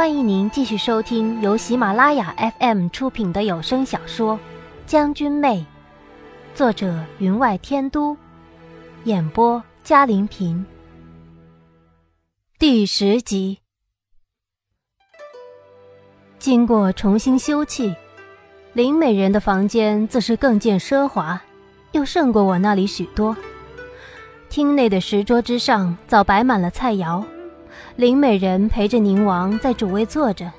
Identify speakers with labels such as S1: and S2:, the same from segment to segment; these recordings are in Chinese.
S1: 欢迎您继续收听由喜马拉雅 FM 出品的有声小说《将军妹》，作者云外天都，演播嘉林平。第十集。经过重新修葺，林美人的房间自是更见奢华，又胜过我那里许多。厅内的石桌之上早摆满了菜肴。林美人陪着宁王在主位坐着，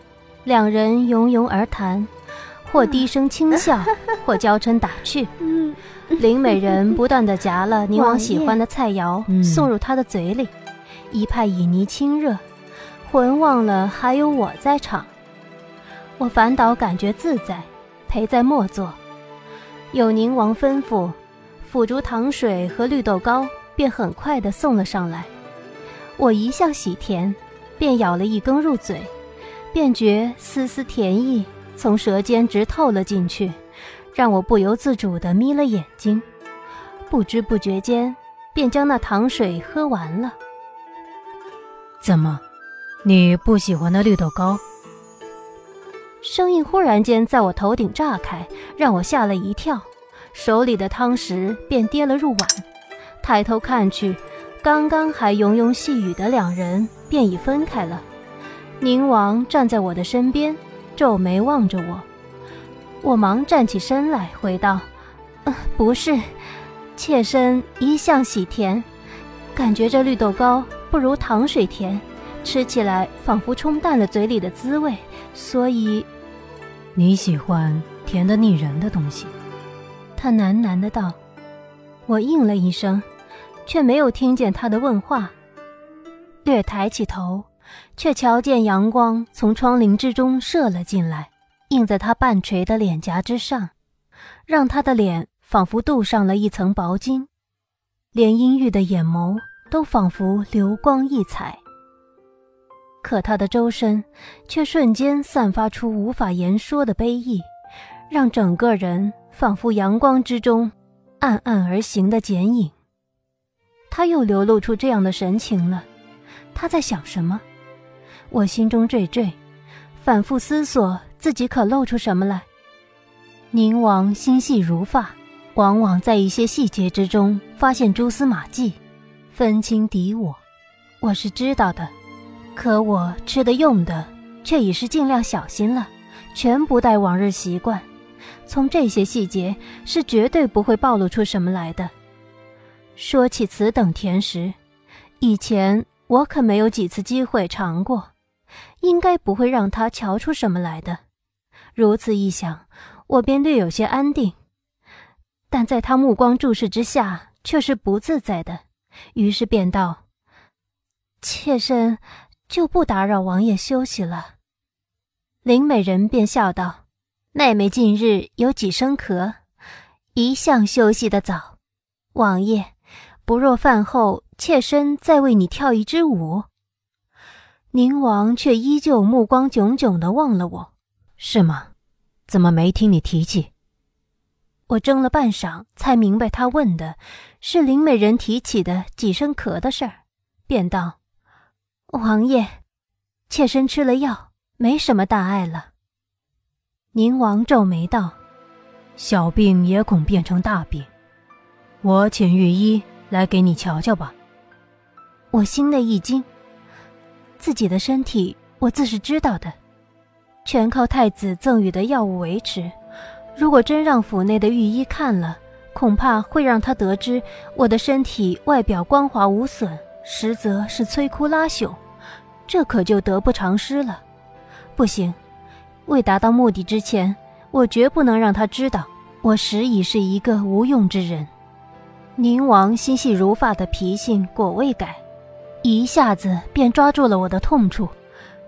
S1: 两人拥拥而谈，或低声轻笑，或娇嗔打趣。林美人不断的夹了宁王喜欢的菜肴送入他的嘴里，一派旖旎亲热，浑忘了还有我在场。我反倒感觉自在，陪在末座。有宁王吩咐，腐竹糖水和绿豆糕便很快的送了上来。我一向喜甜，便咬了一根入嘴，便觉丝丝甜意从舌尖直透了进去，让我不由自主地眯了眼睛。不知不觉间，便将那糖水喝完了。
S2: 怎么，你不喜欢那绿豆糕？
S1: 声音忽然间在我头顶炸开，让我吓了一跳，手里的汤匙便跌了入碗，抬头看去。刚刚还庸庸细语的两人，便已分开了。宁王站在我的身边，皱眉望着我。我忙站起身来，回道：“呃，不是，妾身一向喜甜，感觉这绿豆糕不如糖水甜，吃起来仿佛冲淡了嘴里的滋味，所以……
S2: 你喜欢甜的腻人的东西。”
S1: 他喃喃的道。我应了一声。却没有听见他的问话，略抬起头，却瞧见阳光从窗棂之中射了进来，映在他半垂的脸颊之上，让他的脸仿佛镀上了一层薄金，连阴郁的眼眸都仿佛流光溢彩。可他的周身却瞬间散发出无法言说的悲意，让整个人仿佛阳光之中暗暗而行的剪影。他又流露出这样的神情了，他在想什么？我心中惴惴，反复思索自己可露出什么来。宁王心细如发，往往在一些细节之中发现蛛丝马迹，分清敌我。我是知道的，可我吃的用的却已是尽量小心了，全不带往日习惯。从这些细节是绝对不会暴露出什么来的。说起此等甜食，以前我可没有几次机会尝过，应该不会让他瞧出什么来的。如此一想，我便略有些安定。但在他目光注视之下，却是不自在的，于是便道：“妾身就不打扰王爷休息了。”林美人便笑道：“妹妹近日有几声咳，一向休息的早，王爷。”不若饭后，妾身再为你跳一支舞。宁王却依旧目光炯炯地望了我，
S2: 是吗？怎么没听你提起？
S1: 我怔了半晌，才明白他问的是林美人提起的几声咳的事儿，便道：“王爷，妾身吃了药，没什么大碍了。”宁王皱眉道：“
S2: 小病也恐变成大病，我请御医。”来给你瞧瞧吧。
S1: 我心内一惊，自己的身体我自是知道的，全靠太子赠予的药物维持。如果真让府内的御医看了，恐怕会让他得知我的身体外表光滑无损，实则是摧枯拉朽，这可就得不偿失了。不行，未达到目的之前，我绝不能让他知道我实已是一个无用之人。宁王心细如发的脾性果未改，一下子便抓住了我的痛处。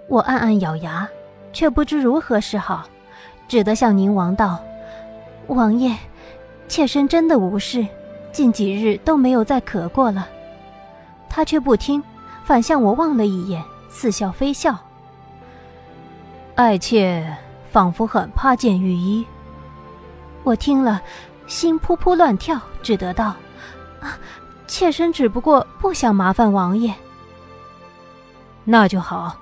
S1: 我暗暗咬牙，却不知如何是好，只得向宁王道：“王爷，妾身真的无事，近几日都没有再咳过了。”他却不听，反向我望了一眼，似笑非笑。
S2: 爱妾仿佛很怕见御医。
S1: 我听了，心扑扑乱跳，只得道。啊妾身只不过不想麻烦王爷。
S2: 那就好。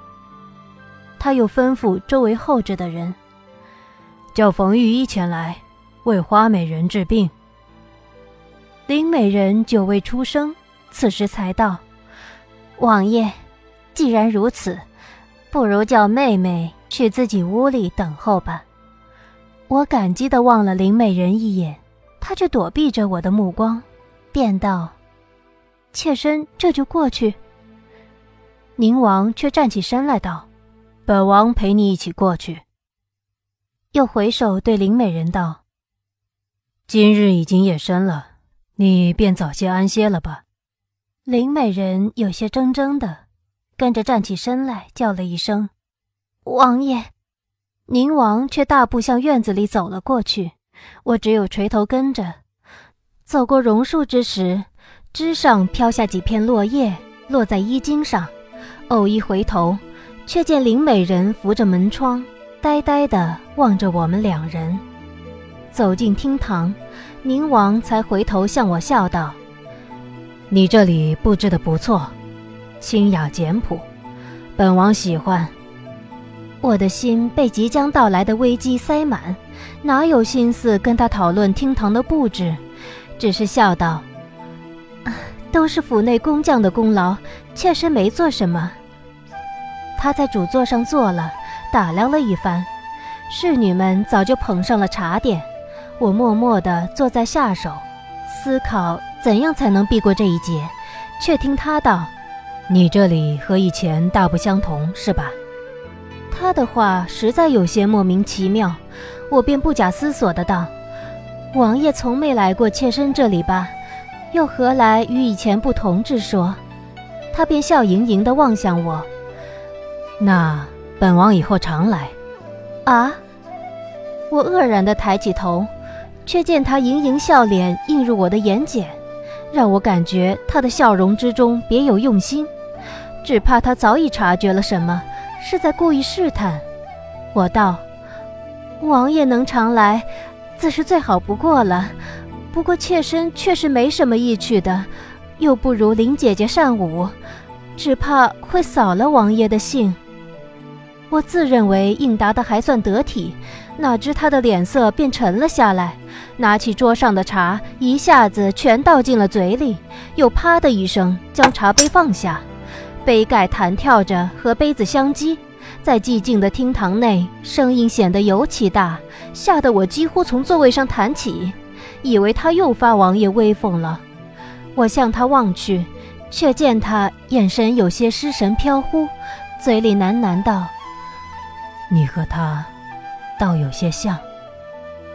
S1: 他又吩咐周围候着的人，
S2: 叫冯御医前来为花美人治病。
S1: 林美人久未出声，此时才道：“王爷，既然如此，不如叫妹妹去自己屋里等候吧。”我感激的望了林美人一眼，她却躲避着我的目光，便道：“妾身这就过去。”宁王却站起身来道：“
S2: 本王陪你一起过去。”
S1: 又回首对林美人道：“
S2: 今日已经夜深了。”你便早些安歇了吧。
S1: 林美人有些怔怔的，跟着站起身来，叫了一声：“王爷。”宁王却大步向院子里走了过去，我只有垂头跟着。走过榕树之时，枝上飘下几片落叶，落在衣襟上。偶一回头，却见林美人扶着门窗，呆呆地望着我们两人。走进厅堂。宁王才回头向我笑道：“
S2: 你这里布置的不错，清雅简朴，本王喜欢。”
S1: 我的心被即将到来的危机塞满，哪有心思跟他讨论厅堂的布置？只是笑道：“都是府内工匠的功劳，妾身没做什么。”他在主座上坐了，打量了一番，侍女们早就捧上了茶点。我默默地坐在下手，思考怎样才能避过这一劫，却听他道：“
S2: 你这里和以前大不相同，是吧？”
S1: 他的话实在有些莫名其妙，我便不假思索的道：“王爷从没来过妾身这里吧？又何来与以前不同之说？”他便笑盈盈地望向我：“
S2: 那本王以后常来。”
S1: 啊！我愕然地抬起头。却见他盈盈笑脸映入我的眼睑，让我感觉他的笑容之中别有用心，只怕他早已察觉了什么，是在故意试探。我道：“王爷能常来，自是最好不过了。不过妾身却是没什么意趣的，又不如林姐姐善舞，只怕会扫了王爷的兴。”我自认为应答的还算得体，哪知他的脸色便沉了下来。拿起桌上的茶，一下子全倒进了嘴里，又啪的一声将茶杯放下，杯盖弹跳着和杯子相击，在寂静的厅堂内，声音显得尤其大，吓得我几乎从座位上弹起，以为他又发王爷威风了。我向他望去，却见他眼神有些失神飘忽，嘴里喃喃道：“
S2: 你和他，倒有些像。”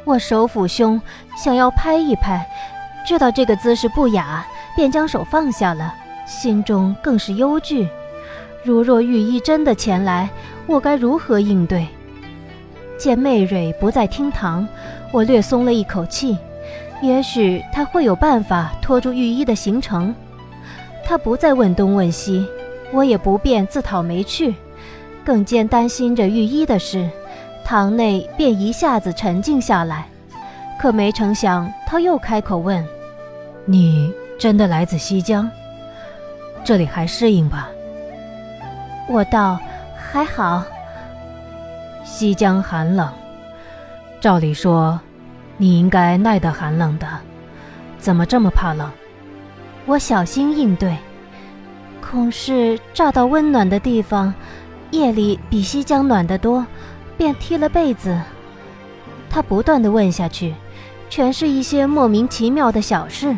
S1: 我手抚胸，想要拍一拍，知道这个姿势不雅，便将手放下了，心中更是忧惧。如若御医真的前来，我该如何应对？见媚蕊不在厅堂，我略松了一口气，也许他会有办法拖住御医的行程。他不再问东问西，我也不便自讨没趣，更兼担心着御医的事。堂内便一下子沉静下来，可没成想他又开口问：“
S2: 你真的来自西江？这里还适应吧？”
S1: 我道：“还好。”
S2: 西江寒冷，照理说，你应该耐得寒冷的，怎么这么怕冷？
S1: 我小心应对，恐是乍到温暖的地方，夜里比西江暖得多。便踢了被子，他不断的问下去，全是一些莫名其妙的小事，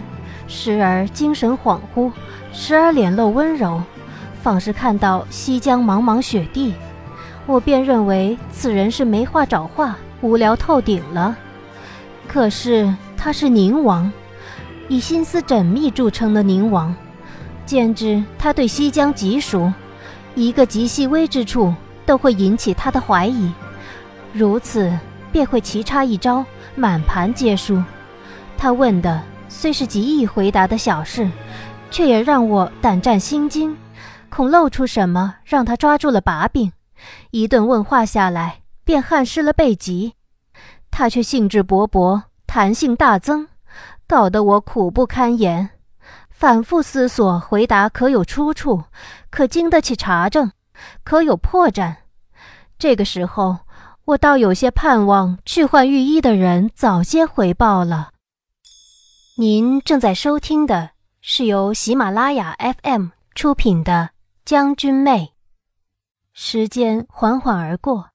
S1: 时而精神恍惚，时而脸露温柔，仿是看到西江茫茫雪地，我便认为此人是没话找话，无聊透顶了。可是他是宁王，以心思缜密著称的宁王，简直他对西江极熟，一个极细微之处都会引起他的怀疑。如此，便会棋差一招，满盘皆输。他问的虽是极易回答的小事，却也让我胆战心惊，恐露出什么让他抓住了把柄。一顿问话下来，便汗湿了背脊。他却兴致勃勃，弹性大增，搞得我苦不堪言。反复思索回答可有出处，可经得起查证，可有破绽。这个时候，我倒有些盼望去换御医的人早些回报了。您正在收听的是由喜马拉雅 FM 出品的《将军妹》。时间缓缓而过，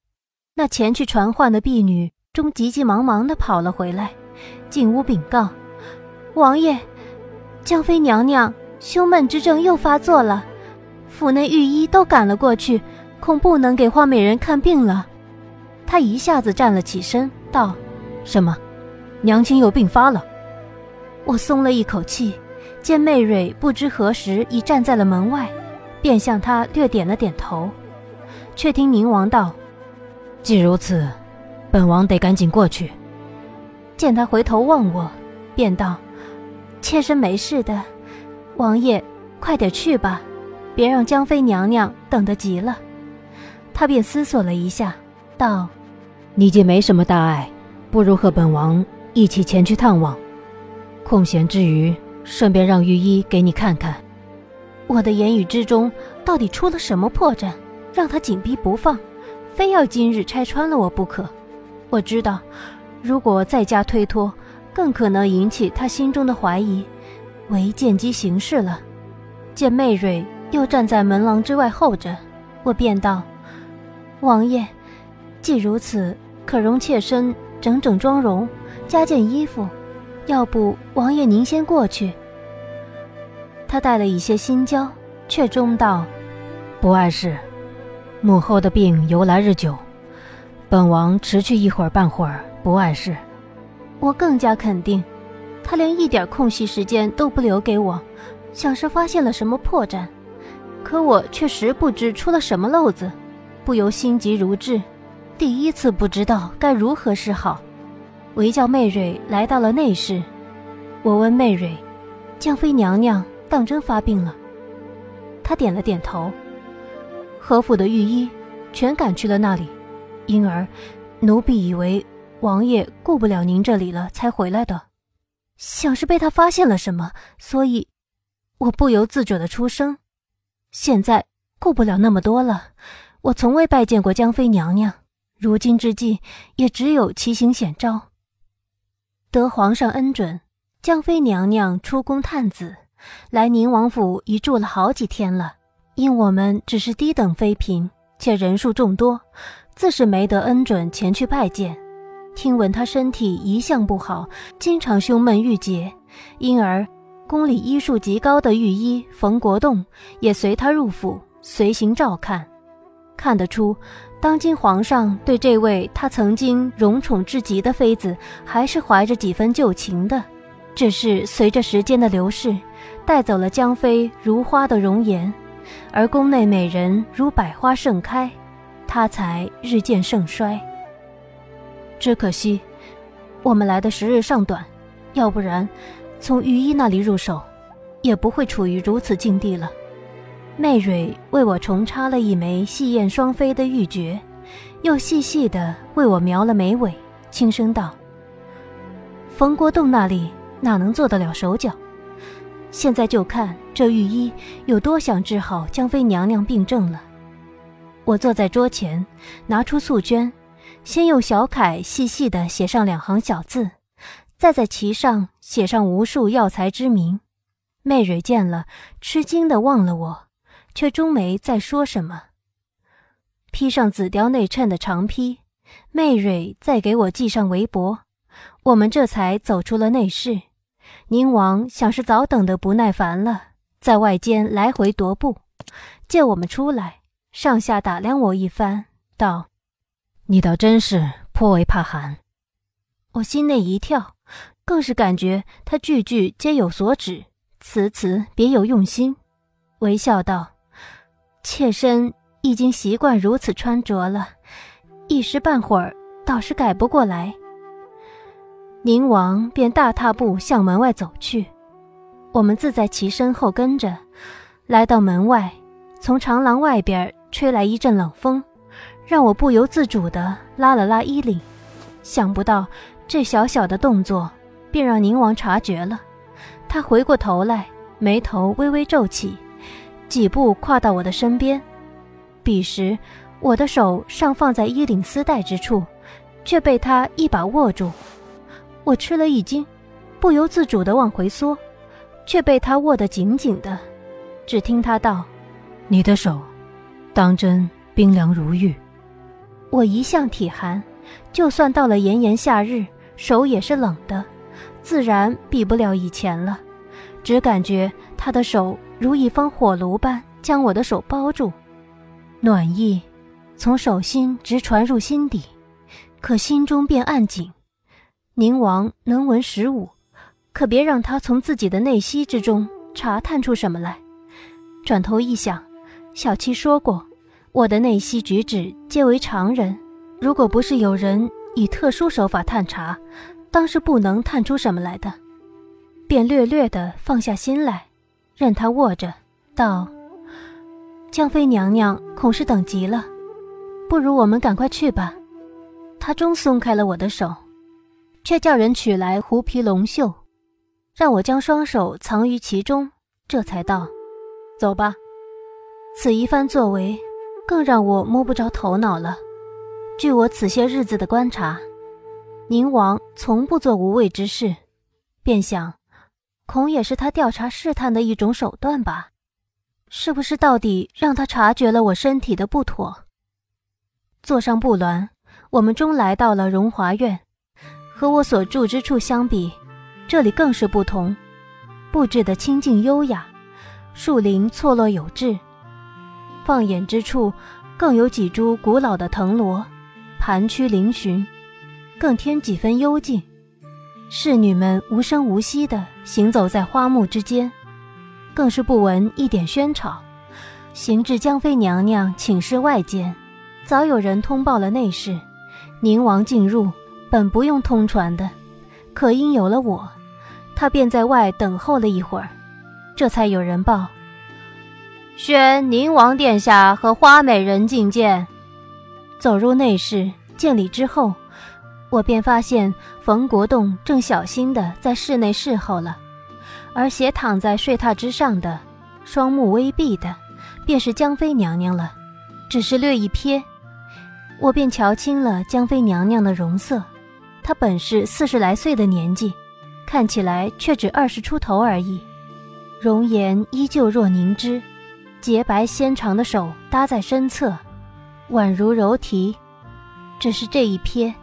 S1: 那前去传唤的婢女终急急忙忙地跑了回来，进屋禀告：“王爷，江妃娘娘胸闷之症又发作了，府内御医都赶了过去。”恐不能给花美人看病了，他一下子站了起身，道：“
S2: 什么？娘亲又病发了？”
S1: 我松了一口气，见媚蕊不知何时已站在了门外，便向他略点了点头。却听宁王道：“
S2: 既如此，本王得赶紧过去。”
S1: 见他回头望我，便道：“妾身没事的，王爷快点去吧，别让江妃娘娘等得急了。”他便思索了一下，道：“
S2: 你既没什么大碍，不如和本王一起前去探望。空闲之余，顺便让御医给你看看。”
S1: 我的言语之中到底出了什么破绽，让他紧逼不放，非要今日拆穿了我不可？我知道，如果再加推脱，更可能引起他心中的怀疑，唯见机行事了。见媚蕊又站在门廊之外候着，我便道。王爷，既如此，可容妾身整整妆容，加件衣服。要不，王爷您先过去。他带了一些心焦，却终道：“
S2: 不碍事。母后的病由来日久，本王迟去一会儿半会儿，不碍事。”
S1: 我更加肯定，他连一点空隙时间都不留给我，像是发现了什么破绽。可我却实不知出了什么漏子。不由心急如炙，第一次不知道该如何是好，唯叫媚蕊来到了内室。我问媚蕊：“江妃娘娘当真发病了？”他点了点头。何府的御医全赶去了那里，因而奴婢以为王爷顾不了您这里了，才回来的。想是被他发现了什么，所以，我不由自主的出声。现在顾不了那么多了。我从未拜见过江妃娘娘，如今之计也只有奇行险招。得皇上恩准，江妃娘娘出宫探子，来宁王府已住了好几天了。因我们只是低等妃嫔，且人数众多，自是没得恩准前去拜见。听闻她身体一向不好，经常胸闷郁结，因而宫里医术极高的御医冯国栋也随她入府，随行照看。看得出，当今皇上对这位他曾经荣宠至极的妃子，还是怀着几分旧情的。只是随着时间的流逝，带走了江妃如花的容颜，而宫内美人如百花盛开，他才日渐盛衰。只可惜，我们来的时日尚短，要不然，从御医那里入手，也不会处于如此境地了。媚蕊为我重插了一枚细燕双飞的玉珏，又细细的为我描了眉尾，轻声道：“冯国栋那里哪能做得了手脚？现在就看这御医有多想治好江妃娘娘病症了。”我坐在桌前，拿出素绢，先用小楷细细地写上两行小字，再在其上写上无数药材之名。媚蕊见了，吃惊地望了我。却终没再说什么。披上紫貂内衬的长披，媚蕊再给我系上围脖，我们这才走出了内室。宁王想是早等得不耐烦了，在外间来回踱步，见我们出来，上下打量我一番，道：“
S2: 你倒真是颇为怕寒。”
S1: 我心内一跳，更是感觉他句句皆有所指，词词别有用心，微笑道。妾身已经习惯如此穿着了，一时半会儿倒是改不过来。宁王便大踏步向门外走去，我们自在其身后跟着，来到门外，从长廊外边吹来一阵冷风，让我不由自主地拉了拉衣领。想不到这小小的动作，便让宁王察觉了，他回过头来，眉头微微皱起。几步跨到我的身边，彼时我的手尚放在衣领丝带之处，却被他一把握住。我吃了一惊，不由自主的往回缩，却被他握得紧紧的。只听他道：“
S2: 你的手，当真冰凉如玉。”
S1: 我一向体寒，就算到了炎炎夏日，手也是冷的，自然比不了以前了。只感觉他的手如一方火炉般将我的手包住，暖意从手心直传入心底，可心中便暗紧。宁王能闻十五，可别让他从自己的内息之中查探出什么来。转头一想，小七说过，我的内息举止皆为常人，如果不是有人以特殊手法探查，当是不能探出什么来的。便略略地放下心来，任他握着，道：“江妃娘娘恐是等急了，不如我们赶快去吧。”他终松开了我的手，却叫人取来狐皮龙袖，让我将双手藏于其中，这才道：“走吧。”此一番作为，更让我摸不着头脑了。据我此些日子的观察，宁王从不做无谓之事，便想。恐也是他调查试探的一种手段吧？是不是到底让他察觉了我身体的不妥？坐上布銮，我们终来到了荣华院。和我所住之处相比，这里更是不同，布置的清静优雅，树林错落有致，放眼之处更有几株古老的藤萝盘曲嶙峋，更添几分幽静。侍女们无声无息地行走在花木之间，更是不闻一点喧吵。行至江妃娘娘寝室外间，早有人通报了内侍。宁王进入，本不用通传的，可因有了我，他便在外等候了一会儿，这才有人报：宣宁王殿下和花美人觐见。走入内室，见礼之后。我便发现冯国栋正小心的在室内侍候了，而斜躺在睡榻之上的，双目微闭的，便是江妃娘娘了。只是略一瞥，我便瞧清了江妃娘娘的容色。他本是四十来岁的年纪，看起来却只二十出头而已，容颜依旧若凝脂，洁白纤长的手搭在身侧，宛如柔荑。只是这一瞥。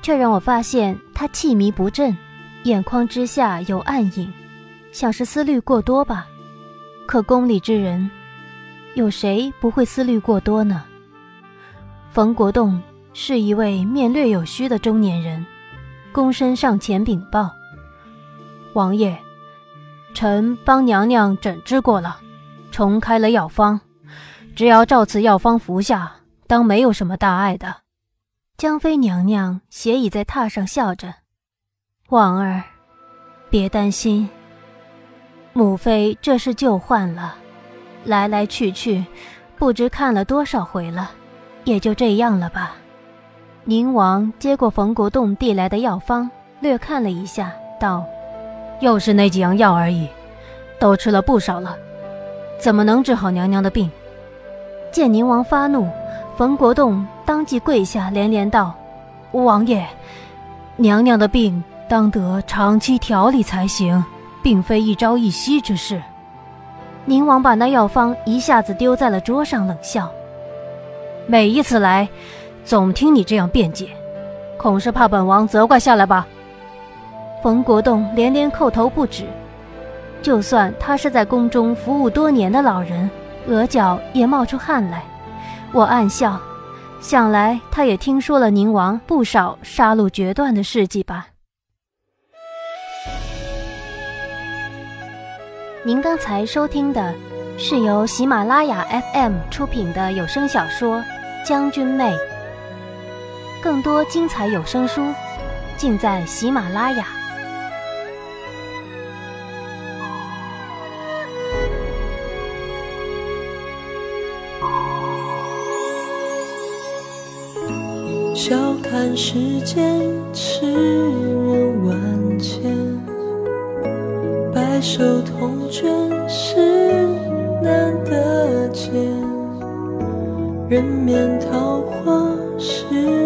S1: 却让我发现他气迷不振，眼眶之下有暗影，像是思虑过多吧。可宫里之人，有谁不会思虑过多呢？冯国栋是一位面略有须的中年人，躬身上前禀报：“王爷，臣帮娘娘诊治过了，重开了药方，只要照此药方服下，当没有什么大碍的。”江妃娘娘斜倚在榻上，笑着：“婉儿，别担心。母妃这是旧患了，来来去去，不知看了多少回了，也就这样了吧。”宁王接过冯国栋递来的药方，略看了一下，道：“又是那几样药而已，都吃了不少了，怎么能治好娘娘的病？”见宁王发怒。冯国栋当即跪下，连连道：“王爷，娘娘的病当得长期调理才行，并非一朝一夕之事。”宁王把那药方一下子丢在了桌上，冷笑：“每一次来，总听你这样辩解，恐是怕本王责怪下来吧？”冯国栋连连叩头不止，就算他是在宫中服务多年的老人，额角也冒出汗来。我暗笑，想来他也听说了宁王不少杀戮决断的事迹吧。您刚才收听的是由喜马拉雅 FM 出品的有声小说《将军妹》，更多精彩有声书尽在喜马拉雅。笑看世间痴人万千，白首同卷是难得见。
S3: 人面桃花是？